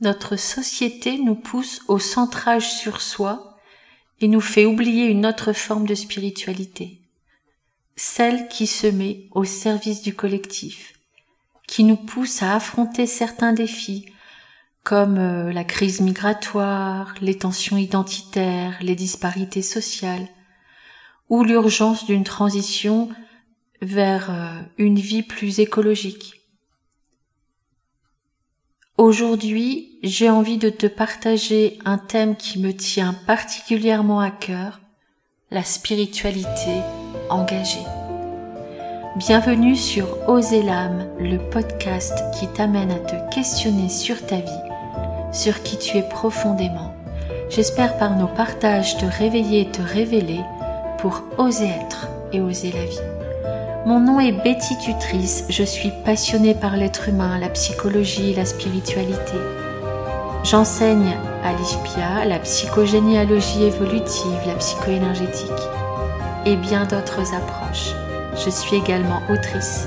notre société nous pousse au centrage sur soi et nous fait oublier une autre forme de spiritualité, celle qui se met au service du collectif, qui nous pousse à affronter certains défis, comme euh, la crise migratoire, les tensions identitaires, les disparités sociales, ou l'urgence d'une transition vers euh, une vie plus écologique. Aujourd'hui, j'ai envie de te partager un thème qui me tient particulièrement à cœur, la spiritualité engagée. Bienvenue sur Oser l'âme, le podcast qui t'amène à te questionner sur ta vie, sur qui tu es profondément. J'espère par nos partages te réveiller et te révéler pour oser être et oser la vie. Mon nom est Betty Tutrice, je suis passionnée par l'être humain, la psychologie et la spiritualité. J'enseigne à l'IFPIA la psychogénéalogie évolutive, la psychoénergétique et bien d'autres approches. Je suis également autrice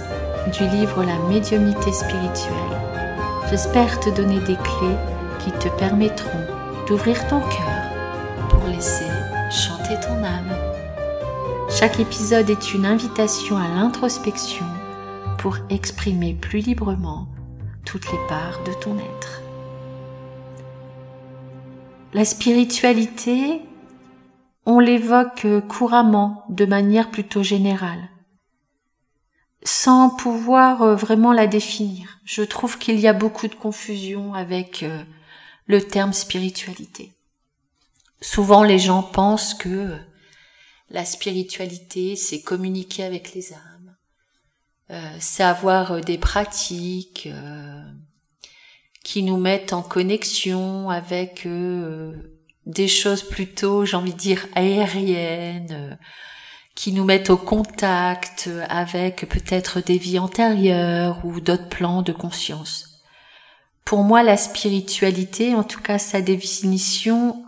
du livre La médiumnité spirituelle. J'espère te donner des clés qui te permettront d'ouvrir ton cœur pour laisser chanter ton âme. Chaque épisode est une invitation à l'introspection pour exprimer plus librement toutes les parts de ton être. La spiritualité, on l'évoque couramment de manière plutôt générale, sans pouvoir euh, vraiment la définir. Je trouve qu'il y a beaucoup de confusion avec euh, le terme spiritualité. Souvent les gens pensent que la spiritualité, c'est communiquer avec les âmes, euh, c'est avoir euh, des pratiques euh, qui nous mettent en connexion avec des choses plutôt, j'ai envie de dire, aériennes, qui nous mettent au contact avec peut-être des vies antérieures ou d'autres plans de conscience. Pour moi, la spiritualité, en tout cas sa définition,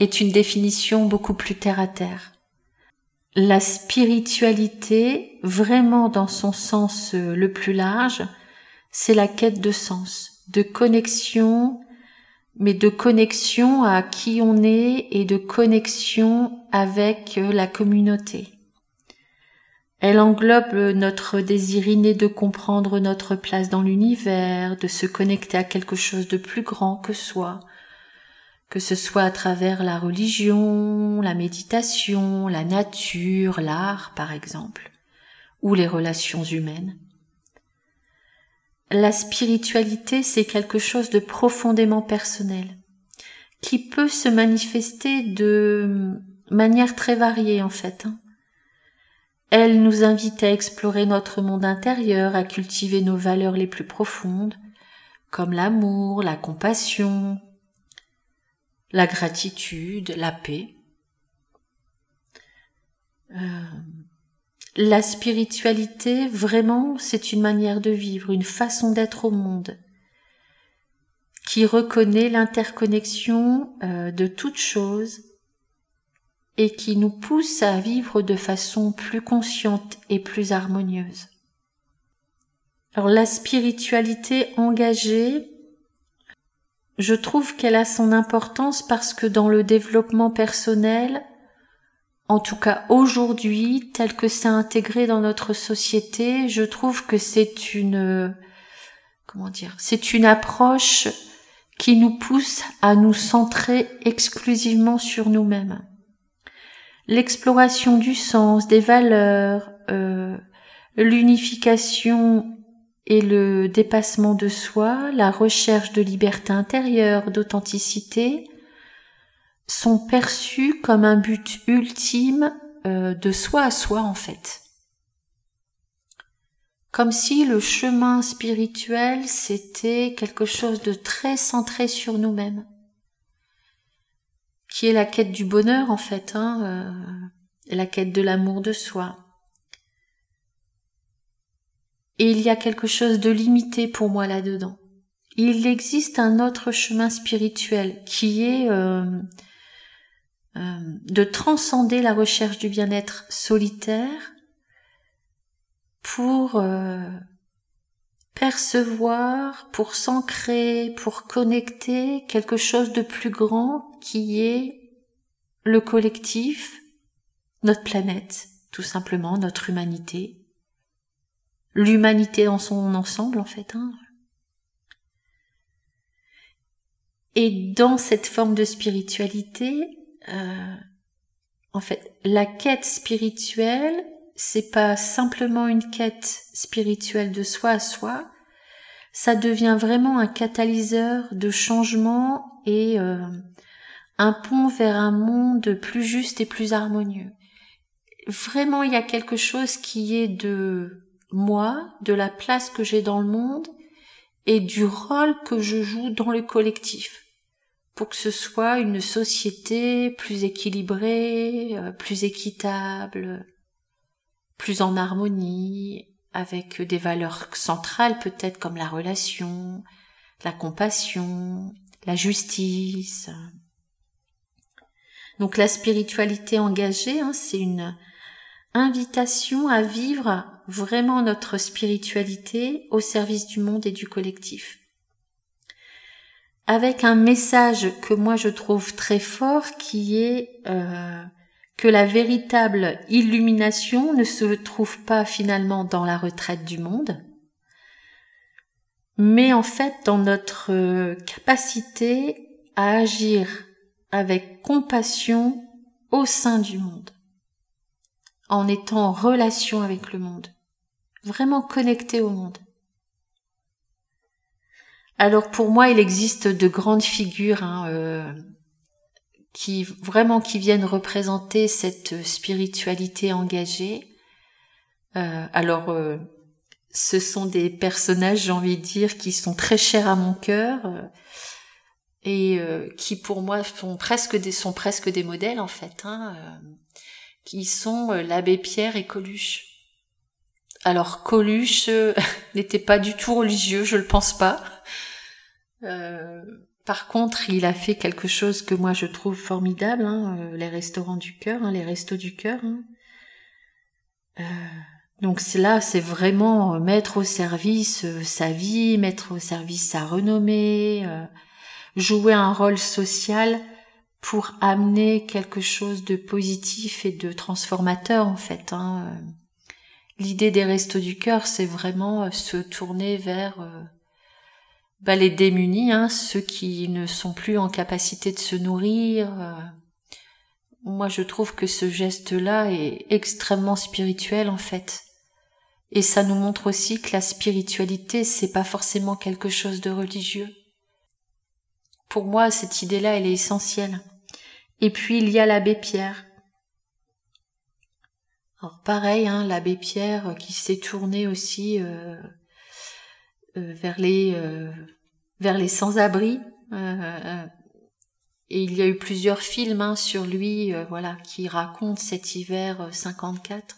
est une définition beaucoup plus terre à terre. La spiritualité, vraiment dans son sens euh, le plus large, c'est la quête de sens, de connexion, mais de connexion à qui on est et de connexion avec euh, la communauté. Elle englobe notre désir inné de comprendre notre place dans l'univers, de se connecter à quelque chose de plus grand que soi, que ce soit à travers la religion, la méditation, la nature, l'art par exemple, ou les relations humaines. La spiritualité, c'est quelque chose de profondément personnel, qui peut se manifester de manière très variée en fait. Hein. Elle nous invite à explorer notre monde intérieur, à cultiver nos valeurs les plus profondes, comme l'amour, la compassion, la gratitude, la paix. Euh, la spiritualité, vraiment, c'est une manière de vivre, une façon d'être au monde qui reconnaît l'interconnexion euh, de toutes choses et qui nous pousse à vivre de façon plus consciente et plus harmonieuse. Alors la spiritualité engagée, je trouve qu'elle a son importance parce que dans le développement personnel, en tout cas aujourd'hui, tel que c'est intégré dans notre société, je trouve que c'est une, comment dire, c'est une approche qui nous pousse à nous centrer exclusivement sur nous-mêmes. L'exploration du sens, des valeurs, euh, l'unification et le dépassement de soi, la recherche de liberté intérieure, d'authenticité, sont perçus comme un but ultime euh, de soi à soi en fait. Comme si le chemin spirituel c'était quelque chose de très centré sur nous-mêmes, qui est la quête du bonheur en fait, hein, euh, la quête de l'amour de soi, et il y a quelque chose de limité pour moi là-dedans. Il existe un autre chemin spirituel qui est euh, euh, de transcender la recherche du bien-être solitaire pour euh, percevoir, pour s'ancrer, pour connecter quelque chose de plus grand qui est le collectif, notre planète, tout simplement, notre humanité, l'humanité dans son ensemble en fait. Hein. Et dans cette forme de spiritualité, euh, en fait, la quête spirituelle, c'est pas simplement une quête spirituelle de soi à soi, ça devient vraiment un catalyseur de changement et euh, un pont vers un monde plus juste et plus harmonieux. Vraiment, il y a quelque chose qui est de moi, de la place que j'ai dans le monde et du rôle que je joue dans le collectif pour que ce soit une société plus équilibrée, euh, plus équitable, plus en harmonie, avec des valeurs centrales peut-être comme la relation, la compassion, la justice. Donc la spiritualité engagée, hein, c'est une invitation à vivre vraiment notre spiritualité au service du monde et du collectif. Avec un message que moi je trouve très fort qui est euh, que la véritable illumination ne se trouve pas finalement dans la retraite du monde, mais en fait dans notre euh, capacité à agir avec compassion au sein du monde, en étant en relation avec le monde, vraiment connecté au monde. Alors pour moi, il existe de grandes figures hein, euh, qui vraiment qui viennent représenter cette spiritualité engagée. Euh, alors, euh, ce sont des personnages, j'ai envie de dire, qui sont très chers à mon cœur et qui, pour moi, sont presque des sont presque des modèles en fait, hein, qui sont l'abbé Pierre et Coluche. Alors Coluche n'était pas du tout religieux, je le pense pas. Par contre, il a fait quelque chose que moi je trouve formidable, hein, euh, les restaurants du cœur, hein, les restos du cœur. Hein. Euh, donc là, c'est vraiment mettre au service euh, sa vie, mettre au service sa renommée, jouer un rôle social pour amener quelque chose de positif et de transformateur en fait. L'idée des restos du cœur, c'est vraiment se tourner vers bah, les démunis, hein, ceux qui ne sont plus en capacité de se nourrir. Euh, moi, je trouve que ce geste-là est extrêmement spirituel en fait. Et ça nous montre aussi que la spiritualité, c'est pas forcément quelque chose de religieux. Pour moi, cette idée-là, elle est essentielle. Et puis, il y a l'abbé Pierre. Alors pareil, hein, l'abbé Pierre qui s'est tourné aussi euh, euh, vers les euh, vers les sans-abri. Euh, et il y a eu plusieurs films hein, sur lui, voilà, qui racontent cet hiver 54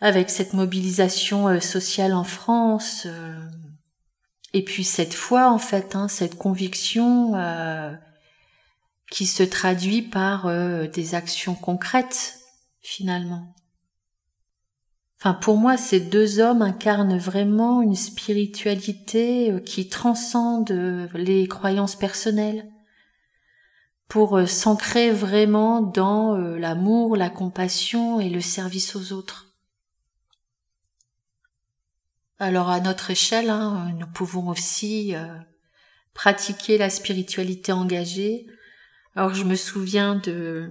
avec cette mobilisation sociale en France. et puis cette foi, en fait, hein, cette conviction qui se traduit par des actions concrètes, finalement. Enfin, pour moi, ces deux hommes incarnent vraiment une spiritualité euh, qui transcende euh, les croyances personnelles pour euh, s'ancrer vraiment dans l'amour, la compassion et le service aux autres. Alors à notre échelle, hein, nous pouvons aussi pratiquer la spiritualité engagée. Alors je me souviens de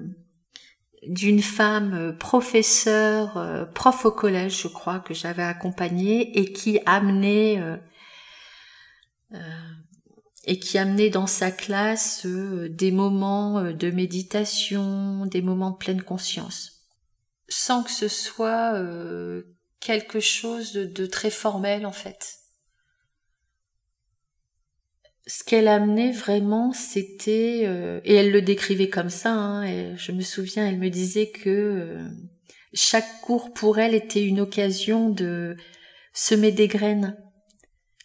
d'une femme euh, professeure, euh, prof au collège, je crois, que j'avais accompagnée et qui amenait euh, et qui amenait dans sa classe des moments de méditation, des moments de pleine conscience, sans que ce soit quelque chose de très formel en fait ce qu'elle amenait vraiment, c'était euh, et elle le décrivait comme ça. Hein, et je me souviens, elle me disait que euh, chaque cours pour elle était une occasion de semer des graines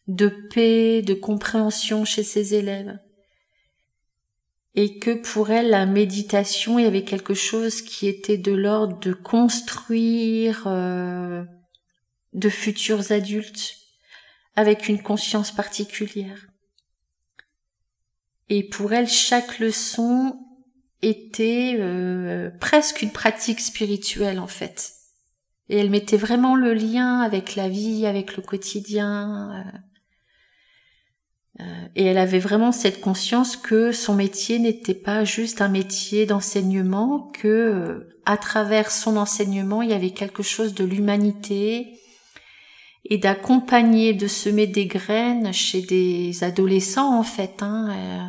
de paix, de compréhension chez ses élèves. Et que pour elle, la méditation, il y avait quelque chose qui était de l'ordre de construire euh, de futurs adultes, avec une conscience particulière. Et pour elle, chaque leçon était euh, presque une pratique spirituelle en fait. Et elle mettait vraiment le lien avec la vie, avec le quotidien. Euh, euh, et elle avait vraiment cette conscience que son métier n'était pas juste un métier d'enseignement, que à travers son enseignement, il y avait quelque chose de l'humanité et d'accompagner, de semer des graines chez des adolescents en fait, hein, euh,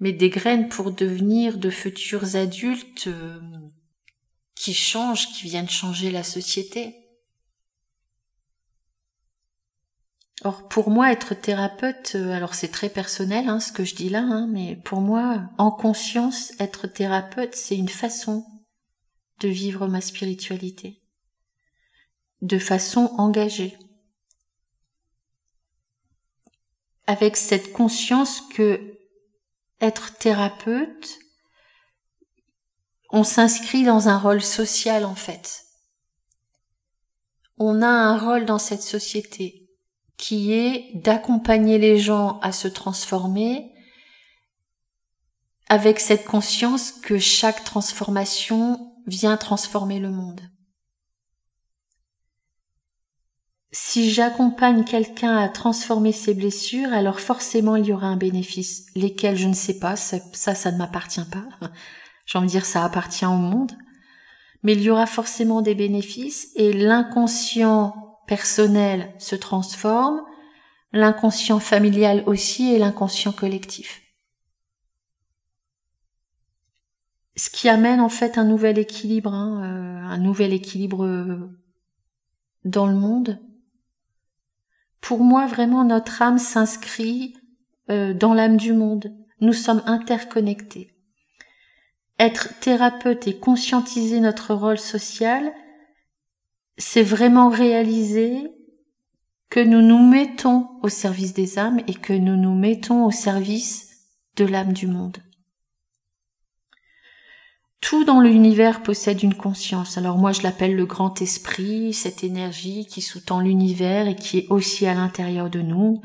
mais des graines pour devenir de futurs adultes qui changent, qui viennent changer la société. Or, pour moi, être thérapeute, euh, alors c'est très personnel hein, ce que je dis là, hein, mais pour moi, en conscience, être thérapeute, c'est une façon de vivre ma spiritualité, de façon engagée, avec cette conscience que être thérapeute, on s'inscrit dans un rôle social en fait. On a un rôle dans cette société qui est d'accompagner les gens à se transformer avec cette conscience que chaque transformation vient transformer le monde. Si j'accompagne quelqu'un à transformer ses blessures, alors forcément il y aura un bénéfice, lesquels je ne sais pas, ça, ça, ne m'appartient pas. J'ai envie de dire ça appartient au monde. Mais il y aura forcément des bénéfices et l'inconscient personnel se transforme, l'inconscient familial aussi et l'inconscient collectif. Ce qui amène en fait un nouvel équilibre, hein, euh, un nouvel équilibre euh, dans le monde. Pour moi, vraiment, notre âme s'inscrit euh, dans l'âme du monde. Nous sommes interconnectés. Être thérapeute et conscientiser notre rôle social, c'est vraiment réaliser que nous nous mettons au service des âmes et que nous nous mettons au service de l'âme du monde. Tout dans l'univers possède une conscience. Alors moi je l'appelle le grand esprit, cette énergie qui sous-tend l'univers et qui est aussi à l'intérieur de nous.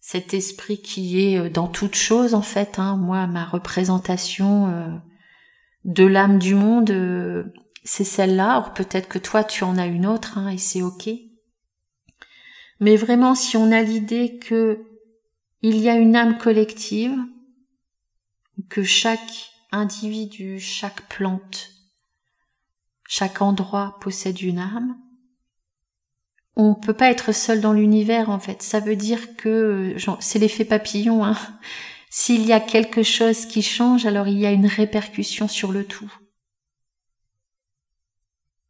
Cet esprit qui est euh, dans toute chose en fait. Hein. Moi ma représentation euh, de l'âme du monde, euh, c'est celle-là. Or peut-être que toi tu en as une autre hein, et c'est ok. Mais vraiment, si on a l'idée que il y a une âme collective, que chaque individu, chaque plante, chaque endroit possède une âme, on peut pas être seul dans l'univers en fait. Ça veut dire que c'est l'effet papillon. Hein. S'il y a quelque chose qui change, alors il y a une répercussion sur le tout.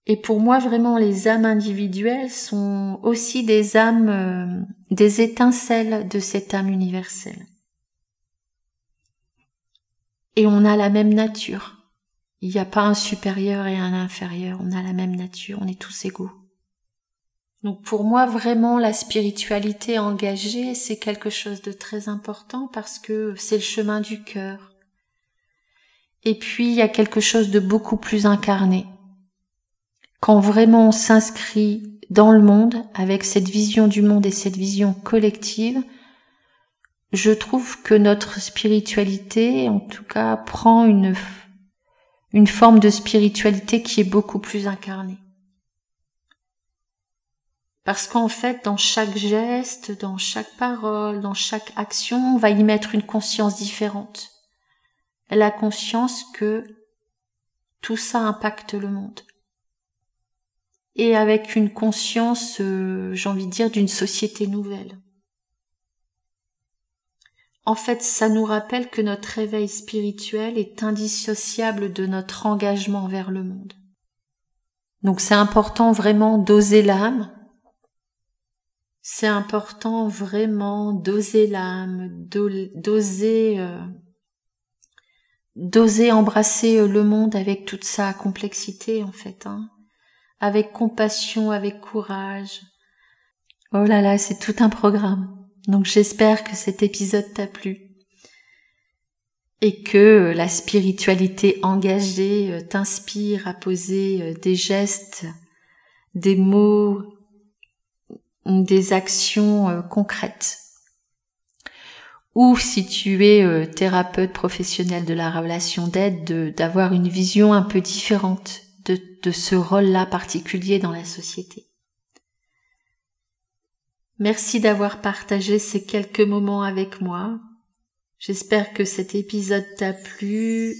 Et pour moi, vraiment, les âmes individuelles sont aussi des âmes, euh, des étincelles de cette âme universelle. Et on a la même nature. Il n'y a pas un supérieur et un inférieur. On a la même nature. On est tous égaux. Donc pour moi, vraiment, la spiritualité engagée, c'est quelque chose de très important parce que c'est le chemin du cœur. Et puis, il y a quelque chose de beaucoup plus incarné quand vraiment on s'inscrit dans le monde avec cette vision du monde et cette vision collective, je trouve que notre spiritualité, en tout cas, prend une, une forme de spiritualité qui est beaucoup plus incarnée. Parce qu'en fait, dans chaque geste, dans chaque parole, dans chaque action, on va y mettre une conscience différente. La conscience que tout ça impacte le monde et avec une conscience, euh, j'ai envie de dire, d'une société nouvelle. En fait, ça nous rappelle que notre réveil spirituel est indissociable de notre engagement vers le monde. Donc c'est important vraiment d'oser l'âme. C'est important vraiment d'oser l'âme, d'oser euh, d'oser embrasser euh, le monde avec toute sa complexité en fait. Hein avec compassion, avec courage. Oh là là, c'est tout un programme. Donc j'espère que cet épisode t'a plu et que la spiritualité engagée euh, t'inspire à poser euh, des gestes, des mots, des actions euh, concrètes. Ou si tu es euh, thérapeute professionnel de la relation d'aide, d'avoir une vision un peu différente de, de ce rôle-là particulier dans la société. Merci d'avoir partagé ces quelques moments avec moi. J'espère que cet épisode t'a plu.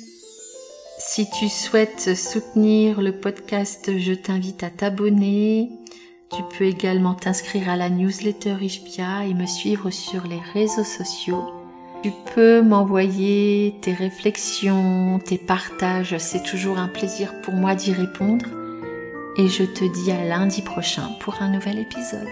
Si tu souhaites soutenir le podcast, je t'invite à t'abonner. Tu peux également t'inscrire à la newsletter Ishpia et me suivre sur les réseaux sociaux. Tu peux m'envoyer tes réflexions, tes partages, c'est toujours un plaisir pour moi d'y répondre. Et je te dis à lundi prochain pour un nouvel épisode.